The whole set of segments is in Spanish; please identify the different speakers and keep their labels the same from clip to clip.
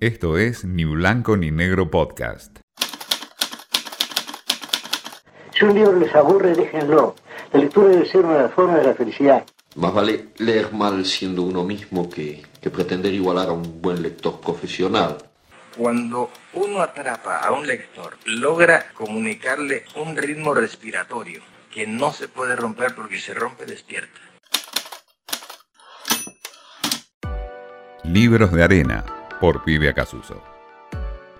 Speaker 1: Esto es Ni Blanco ni Negro Podcast.
Speaker 2: Si un libro les aburre, déjenlo. La lectura debe ser una forma de la felicidad.
Speaker 3: Más vale leer mal siendo uno mismo que, que pretender igualar a un buen lector profesional.
Speaker 4: Cuando uno atrapa a un lector, logra comunicarle un ritmo respiratorio que no se puede romper porque se rompe despierta.
Speaker 1: Libros de Arena, por Pibe Acasuso.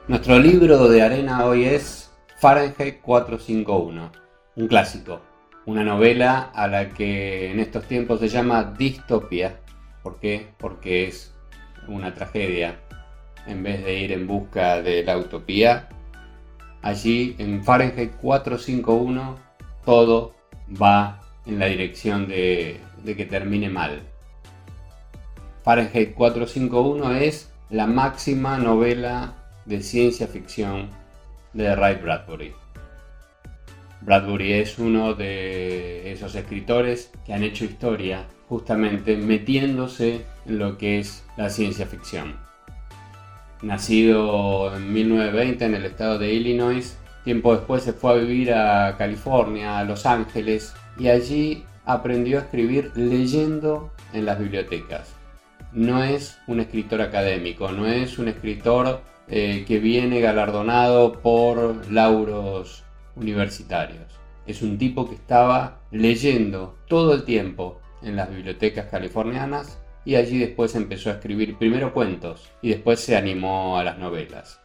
Speaker 5: Nuestro libro de arena hoy es Fahrenheit 451, un clásico, una novela a la que en estos tiempos se llama distopia. ¿Por qué? Porque es una tragedia. En vez de ir en busca de la utopía, allí en Fahrenheit 451 todo va en la dirección de que termine mal. Fahrenheit 451 es la máxima novela de ciencia ficción de Ray Bradbury. Bradbury es uno de esos escritores que han hecho historia justamente metiéndose en lo que es la ciencia ficción. Nacido en 1920 en el estado de Illinois, tiempo después se fue a vivir a California, a Los Ángeles, y allí aprendió a escribir leyendo en las bibliotecas no es un escritor académico, no es un escritor eh, que viene galardonado por lauros universitarios. Es un tipo que estaba leyendo todo el tiempo en las bibliotecas californianas y allí después empezó a escribir primero cuentos y después se animó a las novelas.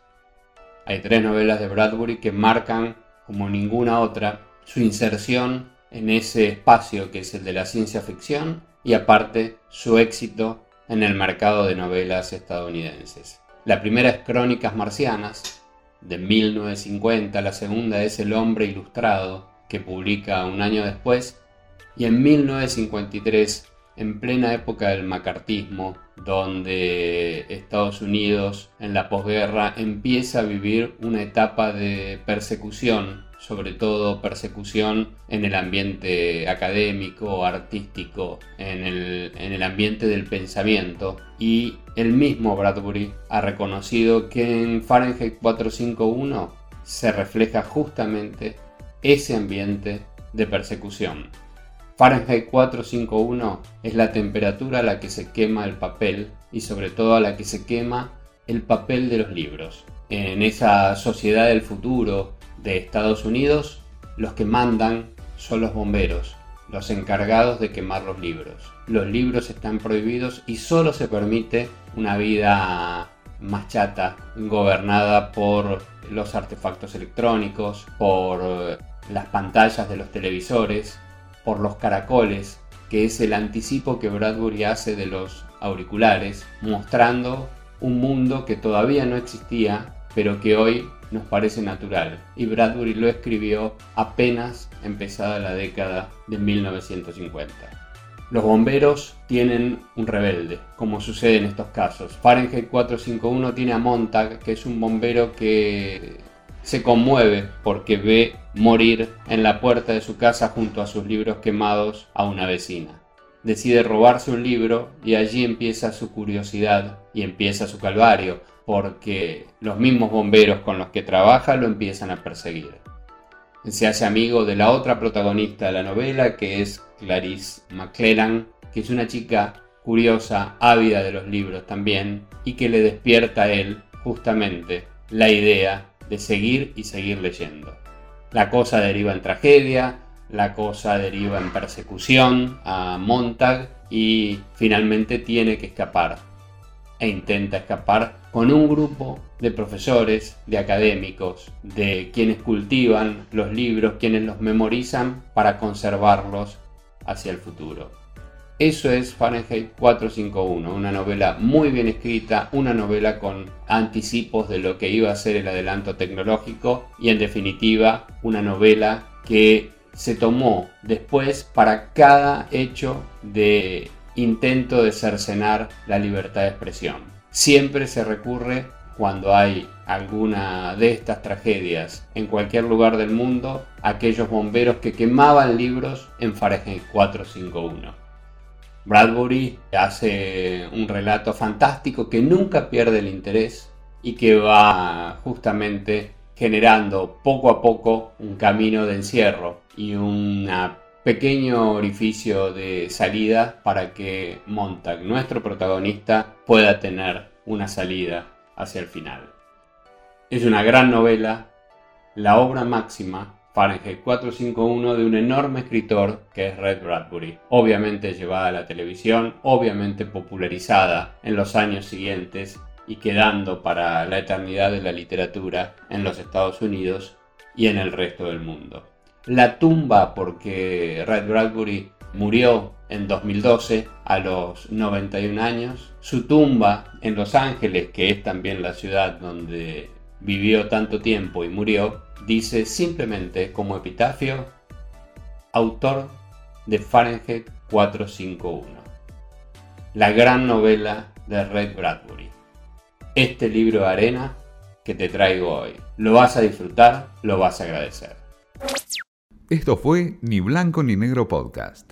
Speaker 5: Hay tres novelas de Bradbury que marcan como ninguna otra su inserción en ese espacio que es el de la ciencia ficción y aparte su éxito en el mercado de novelas estadounidenses. La primera es Crónicas Marcianas, de 1950, la segunda es El hombre ilustrado, que publica un año después, y en 1953, en plena época del macartismo, donde Estados Unidos en la posguerra empieza a vivir una etapa de persecución sobre todo persecución en el ambiente académico, artístico, en el, en el ambiente del pensamiento. Y el mismo Bradbury ha reconocido que en Fahrenheit 451 se refleja justamente ese ambiente de persecución. Fahrenheit 451 es la temperatura a la que se quema el papel y sobre todo a la que se quema el papel de los libros. En esa sociedad del futuro, de Estados Unidos, los que mandan son los bomberos, los encargados de quemar los libros. Los libros están prohibidos y solo se permite una vida más chata, gobernada por los artefactos electrónicos, por las pantallas de los televisores, por los caracoles, que es el anticipo que Bradbury hace de los auriculares, mostrando un mundo que todavía no existía, pero que hoy nos parece natural, y Bradbury lo escribió apenas empezada la década de 1950. Los bomberos tienen un rebelde, como sucede en estos casos. Fahrenheit 451 tiene a Montag, que es un bombero que se conmueve porque ve morir en la puerta de su casa junto a sus libros quemados a una vecina. Decide robarse un libro y allí empieza su curiosidad y empieza su calvario, porque los mismos bomberos con los que trabaja lo empiezan a perseguir. Se hace amigo de la otra protagonista de la novela, que es Clarice McClellan, que es una chica curiosa, ávida de los libros también, y que le despierta a él justamente la idea de seguir y seguir leyendo. La cosa deriva en tragedia, la cosa deriva en persecución a Montag y finalmente tiene que escapar e intenta escapar con un grupo de profesores, de académicos, de quienes cultivan los libros, quienes los memorizan para conservarlos hacia el futuro. Eso es Fahrenheit 451, una novela muy bien escrita, una novela con anticipos de lo que iba a ser el adelanto tecnológico y en definitiva una novela que se tomó después para cada hecho de intento de cercenar la libertad de expresión. Siempre se recurre cuando hay alguna de estas tragedias en cualquier lugar del mundo aquellos bomberos que quemaban libros en Fahrenheit 451. Bradbury hace un relato fantástico que nunca pierde el interés, y que va justamente generando poco a poco un camino de encierro y un pequeño orificio de salida para que Montag, nuestro protagonista, pueda tener una salida hacia el final. Es una gran novela, la obra máxima, Fahrenheit 451, de un enorme escritor que es Red Bradbury, obviamente llevada a la televisión, obviamente popularizada en los años siguientes y quedando para la eternidad de la literatura en los Estados Unidos y en el resto del mundo. La tumba, porque Red Bradbury murió en 2012 a los 91 años. Su tumba en Los Ángeles, que es también la ciudad donde vivió tanto tiempo y murió, dice simplemente como epitafio, autor de Fahrenheit 451, la gran novela de Red Bradbury. Este libro de arena que te traigo hoy. Lo vas a disfrutar, lo vas a agradecer.
Speaker 1: Esto fue Ni Blanco ni Negro Podcast.